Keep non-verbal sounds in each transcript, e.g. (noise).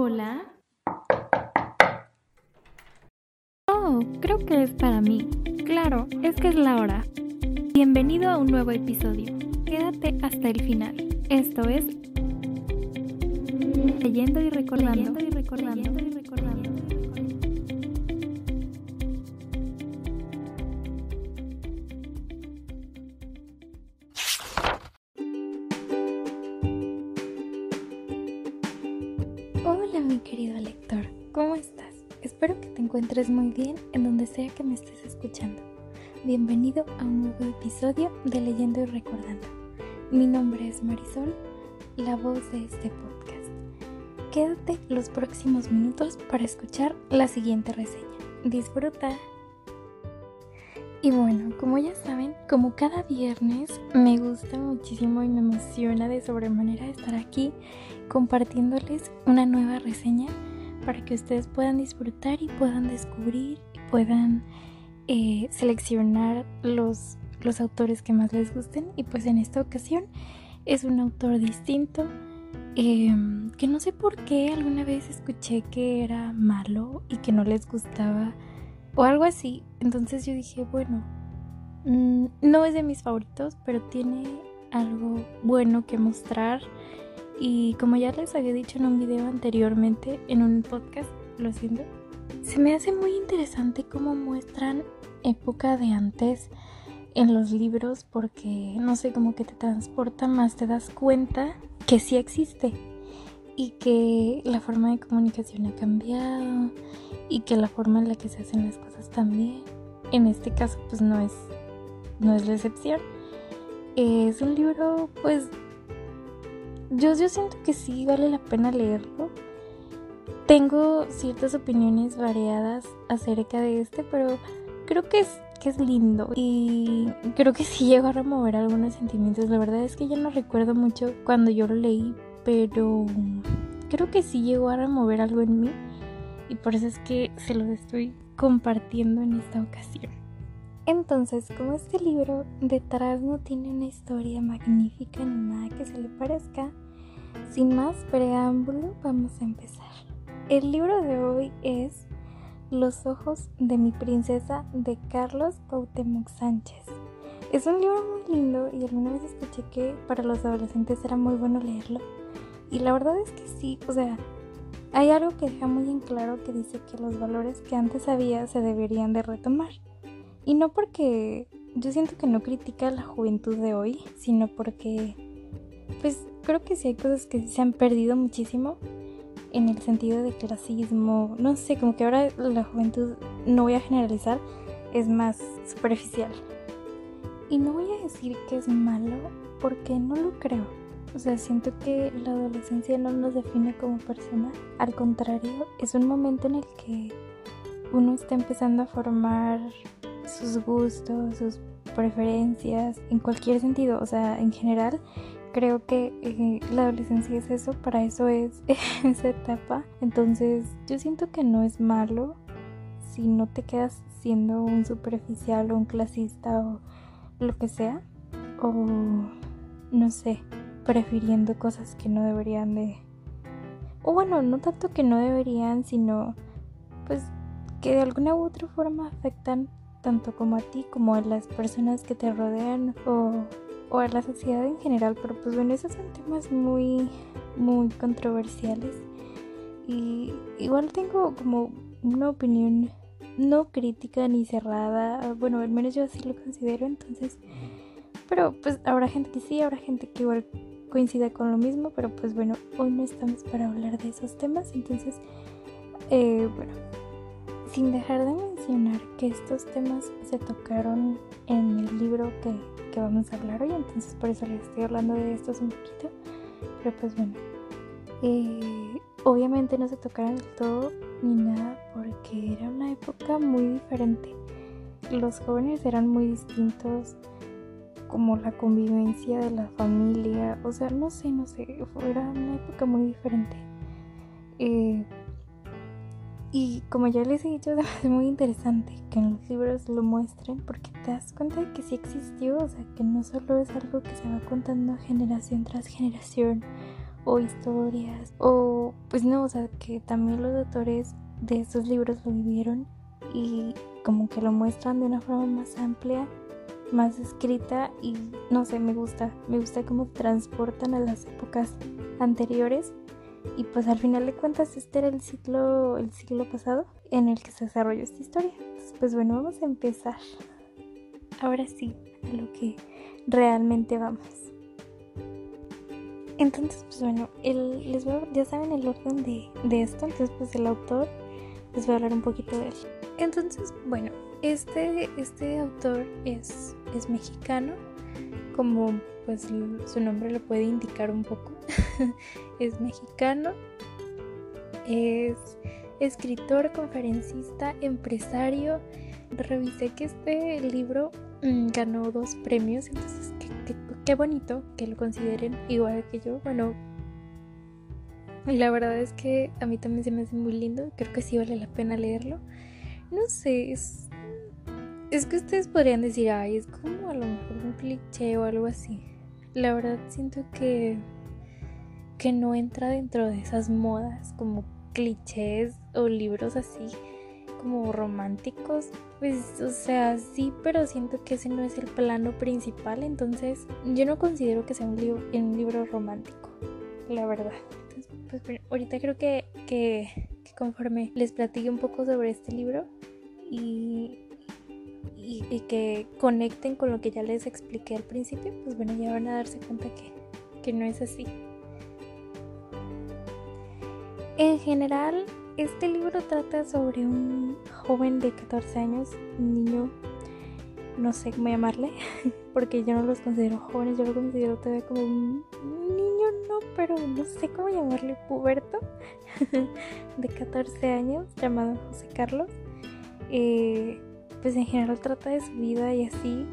Hola. Oh, creo que es para mí. Claro, es que es la hora. Bienvenido a un nuevo episodio. Quédate hasta el final. Esto es Leyendo y recordando. Leyendo y recordando. Encuentres muy bien en donde sea que me estés escuchando. Bienvenido a un nuevo episodio de Leyendo y Recordando. Mi nombre es Marisol, la voz de este podcast. Quédate los próximos minutos para escuchar la siguiente reseña. Disfruta. Y bueno, como ya saben, como cada viernes me gusta muchísimo y me emociona de sobremanera estar aquí compartiéndoles una nueva reseña para que ustedes puedan disfrutar y puedan descubrir y puedan eh, seleccionar los, los autores que más les gusten. Y pues en esta ocasión es un autor distinto em, que no sé por qué alguna vez escuché que era malo y que no les gustaba o algo así. Entonces yo dije, bueno, mm, no es de mis favoritos, pero tiene algo bueno que mostrar. Y como ya les había dicho en un video anteriormente, en un podcast, lo siento, se me hace muy interesante cómo muestran época de antes en los libros porque no sé, como que te transporta más, te das cuenta que sí existe y que la forma de comunicación ha cambiado y que la forma en la que se hacen las cosas también. En este caso pues no es no es la excepción. Es un libro pues yo, yo siento que sí vale la pena leerlo. Tengo ciertas opiniones variadas acerca de este, pero creo que es, que es lindo y creo que sí llegó a remover algunos sentimientos. La verdad es que yo no recuerdo mucho cuando yo lo leí, pero creo que sí llegó a remover algo en mí y por eso es que se los estoy compartiendo en esta ocasión. Entonces, como este libro detrás no tiene una historia magnífica ni nada que se le parezca, sin más preámbulo, vamos a empezar. El libro de hoy es Los ojos de mi princesa de Carlos Cuauhtémoc Sánchez. Es un libro muy lindo y alguna vez escuché que para los adolescentes era muy bueno leerlo. Y la verdad es que sí, o sea, hay algo que deja muy en claro que dice que los valores que antes había se deberían de retomar. Y no porque yo siento que no critica a la juventud de hoy, sino porque pues creo que sí hay cosas que se han perdido muchísimo en el sentido de clasismo, no sé, como que ahora la juventud, no voy a generalizar, es más superficial. Y no voy a decir que es malo porque no lo creo. O sea, siento que la adolescencia no nos define como persona. Al contrario, es un momento en el que uno está empezando a formar sus gustos, sus preferencias, en cualquier sentido, o sea, en general, creo que eh, la adolescencia es eso, para eso es (laughs) esa etapa. Entonces, yo siento que no es malo si no te quedas siendo un superficial o un clasista o lo que sea, o no sé, prefiriendo cosas que no deberían de... O bueno, no tanto que no deberían, sino pues que de alguna u otra forma afectan tanto como a ti como a las personas que te rodean o, o a la sociedad en general. Pero pues bueno, esos son temas muy, muy controversiales. Y igual tengo como una opinión no crítica ni cerrada. Bueno, al menos yo así lo considero. Entonces, pero pues habrá gente que sí, habrá gente que igual coincida con lo mismo. Pero pues bueno, hoy no estamos para hablar de esos temas. Entonces, eh, bueno, sin dejar de mencionar que estos temas se tocaron en el libro que, que, vamos a hablar hoy, entonces por eso les estoy hablando de estos un poquito. Pero pues bueno, eh, obviamente no se tocaron del todo ni nada porque era una época muy diferente. Los jóvenes eran muy distintos, como la convivencia de la familia, o sea, no sé, no sé, era una época muy diferente. Eh, y como ya les he dicho, (laughs) es muy interesante que en los libros lo muestren porque te das cuenta de que sí existió, o sea, que no solo es algo que se va contando generación tras generación o historias o pues no, o sea, que también los autores de estos libros lo vivieron y como que lo muestran de una forma más amplia, más escrita y no sé, me gusta, me gusta cómo transportan a las épocas anteriores y pues al final de cuentas este era el ciclo el siglo pasado en el que se desarrolló esta historia. pues bueno, vamos a empezar. Ahora sí, a lo que realmente vamos. Entonces, pues bueno, el, les voy ya saben el orden de, de esto, entonces pues el autor les voy a hablar un poquito de él. Entonces, bueno, este, este autor es, es mexicano, como pues su nombre lo puede indicar un poco. (laughs) (laughs) es mexicano, es escritor, conferencista, empresario. Revisé que este libro mm, ganó dos premios, entonces qué, bonito que lo consideren igual que yo. Bueno, la verdad es que a mí también se me hace muy lindo, creo que sí vale la pena leerlo. No sé, es, es que ustedes podrían decir, ay, es como a lo mejor un cliché o algo así. La verdad siento que, que no entra dentro de esas modas como clichés o libros así como románticos. Pues, o sea, sí, pero siento que ese no es el plano principal. Entonces, yo no considero que sea un, libro, un libro romántico, la verdad. Entonces, pues ahorita creo que, que, conforme les platique un poco sobre este libro y, y, y, que conecten con lo que ya les expliqué al principio, pues bueno, ya van a darse cuenta que, que no es así. En general, este libro trata sobre un joven de 14 años, un niño, no sé cómo llamarle, (laughs) porque yo no los considero jóvenes, yo lo considero todavía como un niño, no, pero no sé cómo llamarle, puberto, (laughs) de 14 años, llamado José Carlos. Eh, pues en general trata de su vida y así,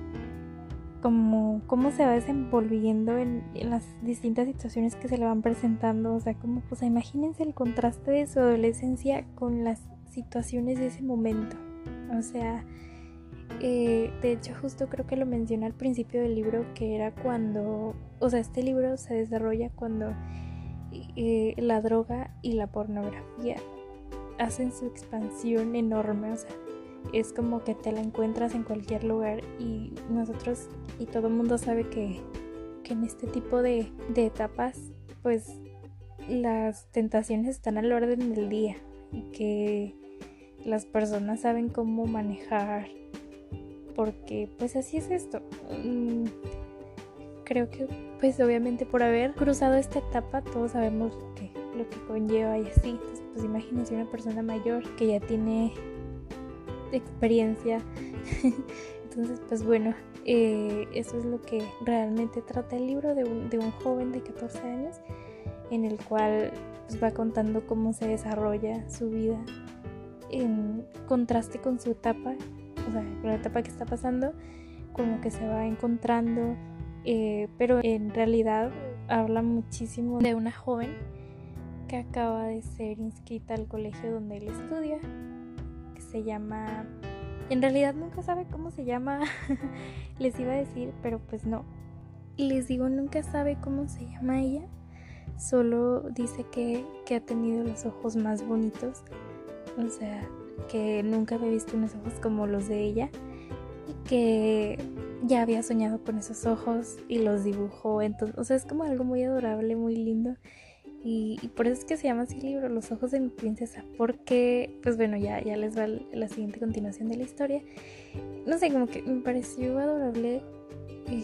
como cómo se va desenvolviendo en, las distintas situaciones que se le van presentando. O sea, como, pues imagínense el contraste de su adolescencia con las situaciones de ese momento. O sea, eh, de hecho justo creo que lo mencioné al principio del libro, que era cuando, o sea, este libro se desarrolla cuando eh, la droga y la pornografía hacen su expansión enorme. O sea, es como que te la encuentras en cualquier lugar y nosotros y todo el mundo sabe que, en este tipo de, de etapas pues las tentaciones están al orden del día y que las personas saben cómo manejar porque pues así es esto. Mm, creo que pues obviamente por haber cruzado esta etapa todos sabemos lo que, lo que conlleva y así. Entonces pues imagínense una persona mayor que ya tiene experiencia. (laughs) Entonces, pues bueno, eh, eso es lo que realmente trata el libro de un, de un joven de 14 años, en el cual pues, va contando cómo se desarrolla su vida en contraste con su etapa, o sea, con la etapa que está pasando, como que se va encontrando, eh, pero en realidad habla muchísimo de una joven que acaba de ser inscrita al colegio donde él estudia se llama... En realidad nunca sabe cómo se llama. (laughs) Les iba a decir, pero pues no. Les digo, nunca sabe cómo se llama ella. Solo dice que, que ha tenido los ojos más bonitos. O sea, que nunca había visto unos ojos como los de ella. Y que ya había soñado con esos ojos y los dibujó. Entonces, o sea, es como algo muy adorable, muy lindo. Y, por eso es que se llama así el libro, Los ojos de mi princesa, porque, pues bueno, ya, ya les va la siguiente continuación de la historia. No sé, como que me pareció adorable eh,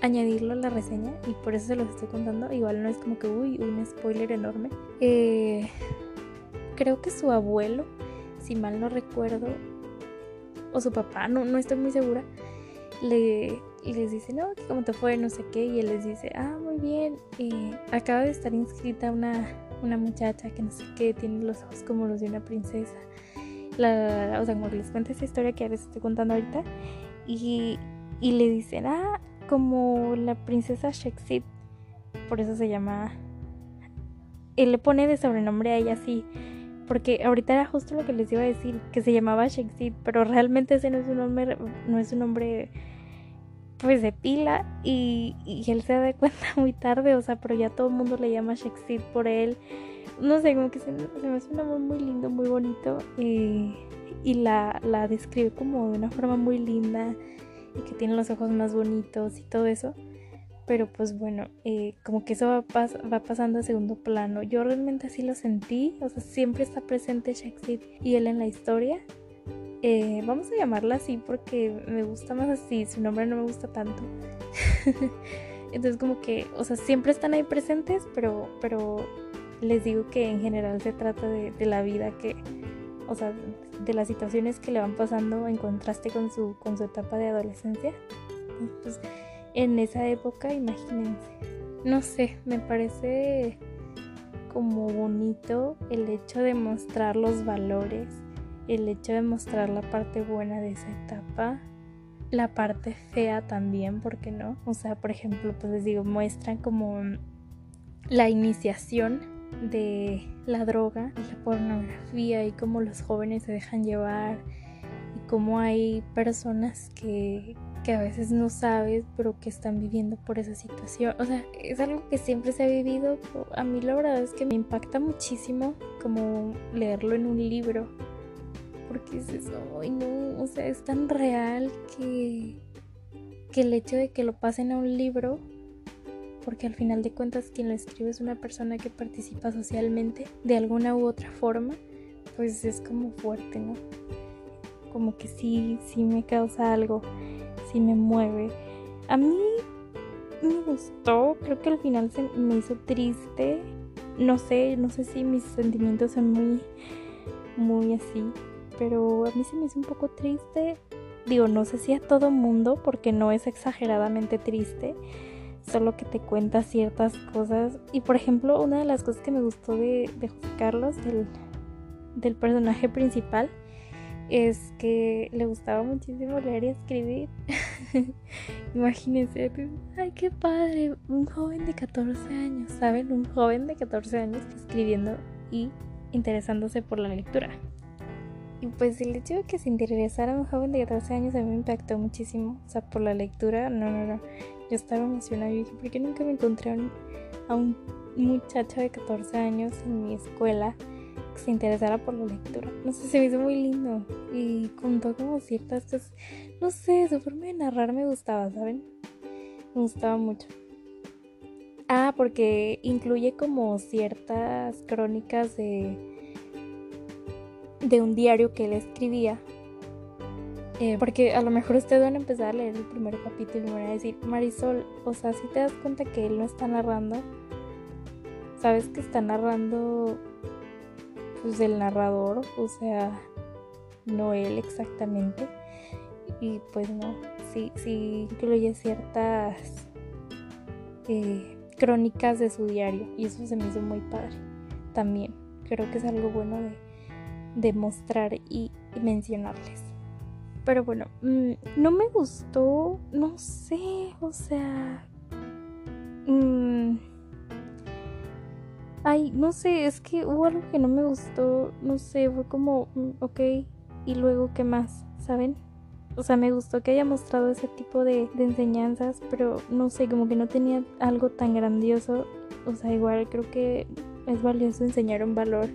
añadirlo a la reseña y por eso se los estoy contando. Igual no es como que, uy, un spoiler enorme. Eh, creo que su abuelo, si mal no recuerdo, o su papá, no, no estoy muy segura, le, les dice, no, que cómo te fue, no sé qué, y él les dice, ah, muy bien, y acaba de estar inscrita una, una muchacha que no sé qué, tiene los ojos como los de una princesa. La, o sea, como les cuento esa historia que les estoy contando ahorita, y, y le dicen, ah, como la princesa Shexit, por eso se llama, él le pone de sobrenombre a ella así, porque ahorita era justo lo que les iba a decir, que se llamaba Shexit, pero realmente ese no es un nombre, no es un nombre pues de pila y, él se da cuenta (laughs) muy tarde, o sea, pero ya todo el mundo le llama Shakespeare por él. No sé, como que se, me hace un amor muy lindo, muy bonito y, y la, la describe como de una forma muy linda y que tiene los ojos más bonitos y todo eso. Pero pues bueno, eh, como que eso va, va, pasando a segundo plano. Yo realmente así lo sentí, o sea, siempre está presente Shakespeare y él en la historia. Eh, vamos a llamarla así porque me gusta más así, su nombre no me gusta tanto. (laughs) Entonces como que, o sea, siempre están ahí presentes, pero, pero les digo que en general se trata de, la vida que, o sea, de las situaciones que le van pasando en contraste con su, con su etapa de adolescencia. Pues, en esa época, imagínense. No sé, me parece como bonito el hecho de mostrar los valores, el hecho de mostrar la parte buena de esa etapa, la parte fea también, ¿por qué no? O sea, por ejemplo, pues les digo, muestran como la iniciación de la droga, la pornografía y cómo los jóvenes se dejan llevar y cómo hay personas que, que a veces no sabes, pero que están viviendo por esa situación. O sea, es algo que siempre se ha vivido. A mí la verdad es que me impacta muchísimo como leerlo en un libro. Porque es eso, ay no, o sea, es tan real que, que el hecho de que lo pasen a un libro, porque al final de cuentas quien lo escribe es una persona que participa socialmente de alguna u otra forma, pues es como fuerte, ¿no? Como que sí, sí me causa algo sí me mueve. A mí me gustó, creo que al final se me hizo triste. No sé, no sé si mis sentimientos son muy, muy así, pero a mí se me hizo un poco triste. Digo, no sé si a todo mundo, porque no es exageradamente triste, solo que te cuenta ciertas cosas. Y por ejemplo, una de las cosas que me gustó de, de José Carlos, del, del personaje principal, es que le gustaba muchísimo leer y escribir. (laughs) Imagínense, ay, qué padre, un joven de 14 años, ¿saben? Un joven de 14 años escribiendo y interesándose por la lectura. Y pues el hecho de que se interesara un joven de 14 años a mí me impactó muchísimo. O sea, por la lectura, no, no, no. Yo estaba emocionada y dije, ¿por qué nunca me encontré a un muchacho de 14 años en mi escuela? se interesara por la lectura. No sé, se me hizo muy lindo y contó como ciertas cosas. No sé, su forma de narrar me gustaba, ¿saben? Me gustaba mucho. Ah, porque incluye como ciertas crónicas de, de un diario que él escribía. Eh, porque a lo mejor ustedes van a empezar a leer el primer capítulo y van a decir, Marisol, o sea, si te das cuenta que él no está narrando, sabes que está narrando pues del narrador, o sea, no él exactamente. Y pues no, sí, sí incluye ciertas eh, crónicas de su diario y eso se me hizo muy padre. También creo que es algo bueno de, mostrar y, mencionarles. Pero bueno, mm, no me gustó, no sé, o sea... Mmm, Ay, no sé, es que hubo algo que no me gustó, no sé, fue como, mm, ok, y luego qué más, ¿saben? O sea, me gustó que haya mostrado ese tipo de, enseñanzas, pero no sé, como que no tenía algo tan grandioso. O sea, igual creo que es valioso enseñar un valor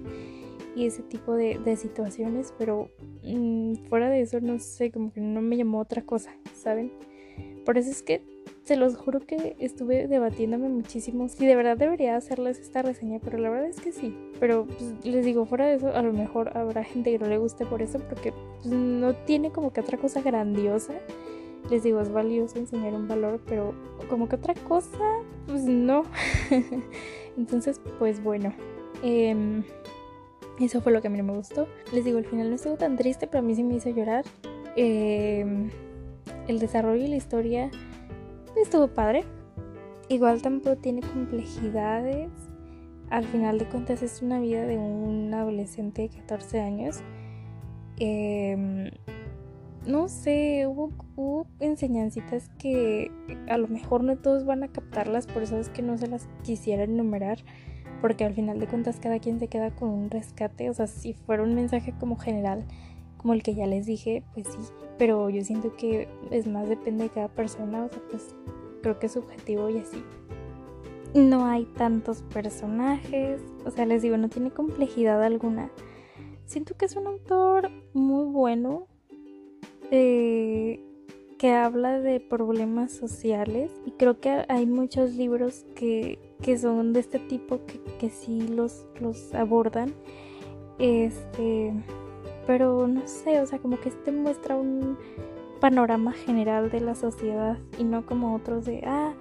y ese tipo de, situaciones, pero mm, fuera de eso, no sé, como que no me llamó otra cosa, ¿saben? Por eso es que se los juro que estuve debatiéndome muchísimo si de verdad debería hacerles esta reseña, pero la verdad es que sí. Pero pues, les digo, fuera de eso, a lo mejor habrá gente que no le guste por eso, porque pues, no tiene como que otra cosa grandiosa. Les digo, es valioso enseñar un valor, pero como que otra cosa, pues no. (laughs) Entonces, pues bueno. Em, eso fue lo que a mí no me gustó. Les digo, al final no estuvo tan triste, pero a mí sí me hizo llorar. Em, el desarrollo y la historia estuvo padre. Igual tampoco tiene complejidades. Al final de cuentas es una vida de un adolescente de 14 años. Em, no sé, hubo, hubo enseñancitas que a lo mejor no todos van a captarlas, por eso es que no se las quisiera enumerar, porque al final de cuentas cada quien se queda con un rescate, o sea, si fuera un mensaje como general, como el que ya les dije, pues sí, pero yo siento que es más depende de cada persona, o sea, pues creo que es subjetivo y así. No hay tantos personajes, o sea, les digo, no tiene complejidad alguna. Siento que es un autor muy bueno, eh, que habla de problemas sociales y creo que hay muchos libros que, que son de este tipo que, que sí los, los abordan. Este, pero no sé, o sea, como que este muestra un panorama general de la sociedad y no como otros de, ah,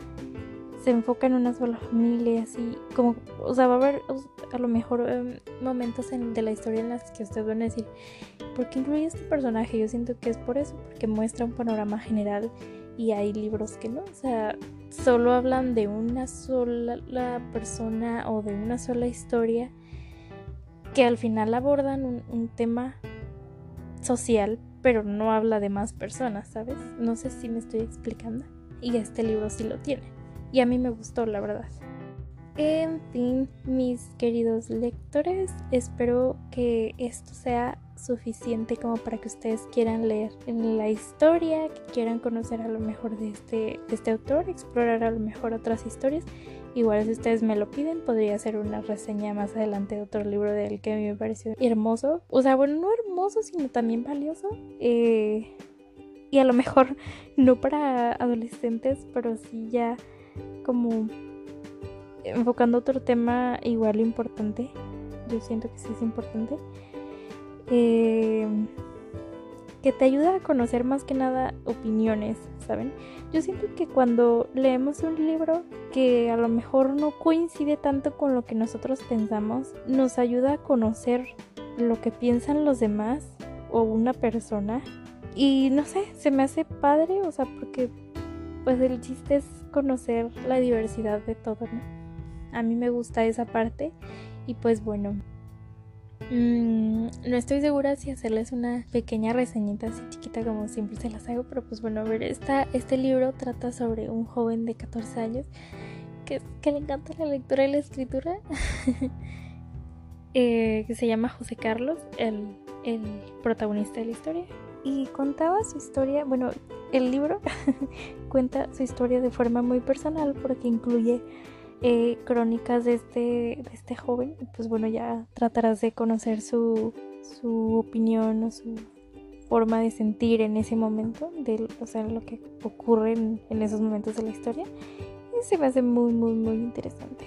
se enfoca en una sola familia, así como, o sea, va a haber a lo mejor em, momentos en, de la historia en las que ustedes van a decir, ¿por qué incluye este personaje? Yo siento que es por eso, porque muestra un panorama general y hay libros que no, o sea, solo hablan de una sola persona o de una sola historia que al final abordan un, tema social, pero no habla de más personas, ¿sabes? No sé si me estoy explicando. Y este libro sí lo tiene. Y a mí me gustó, la verdad. En fin, mis queridos lectores, espero que esto sea suficiente como para que ustedes quieran leer la historia, que quieran conocer a lo mejor de este, de este autor, explorar a lo mejor otras historias. Igual si ustedes me lo piden, podría hacer una reseña más adelante de otro libro de él que a mí me pareció hermoso. O sea, bueno, no hermoso, sino también valioso. Eh, y a lo mejor no para adolescentes, pero sí ya como enfocando otro tema igual importante. Yo siento que sí es importante. Eh, que te ayuda a conocer más que nada opiniones, ¿saben? Yo siento que cuando leemos un libro que a lo mejor no coincide tanto con lo que nosotros pensamos, nos ayuda a conocer lo que piensan los demás o una persona. Y no sé, se me hace padre, o sea, porque pues el chiste es conocer la diversidad de todo, ¿no? A mí me gusta esa parte y pues bueno. Mm, no estoy segura si hacerles una pequeña reseñita así chiquita como siempre se las hago, pero pues bueno, a ver, este libro trata sobre un joven de 14 años que, le encanta la lectura y la escritura, (laughs) eh, que se llama José Carlos, el protagonista de la historia. Y contaba su historia, bueno, el libro (laughs) cuenta su historia de forma muy personal porque incluye eh, crónicas de este, de este joven. Pues bueno, ya tratarás de conocer su, su opinión o su forma de sentir en ese momento, de, o sea, lo que ocurre en, esos momentos de la historia. Y se me hace muy, muy, muy interesante.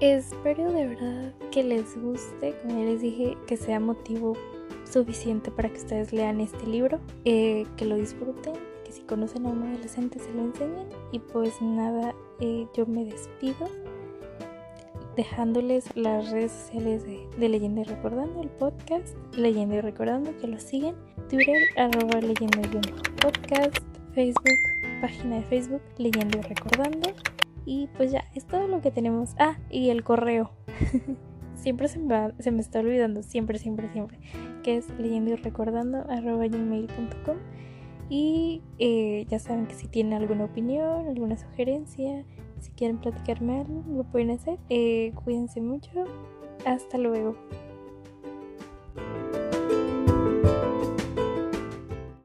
Espero de verdad que les guste, como ya les dije, que sea motivo suficiente para que ustedes lean este libro, eh, que lo disfruten, que si conocen a un adolescente se lo enseñen y pues nada, yo me despido dejándoles las redes sociales de, Leyenda y Recordando, el podcast Leyenda y Recordando, que lo siguen, Twitter, arroba Leyenda y Podcast, Facebook, página de Facebook Leyenda y Recordando. Y pues ya, es todo lo que tenemos. Ah, y el correo. (laughs) siempre se me, se me está olvidando, siempre, siempre, siempre, que es leyendo y recordando arroba gmail.com y eh, ya saben que si tienen alguna opinión, alguna sugerencia, si quieren platicarme algo, lo pueden hacer. Eh, cuídense mucho. Hasta luego.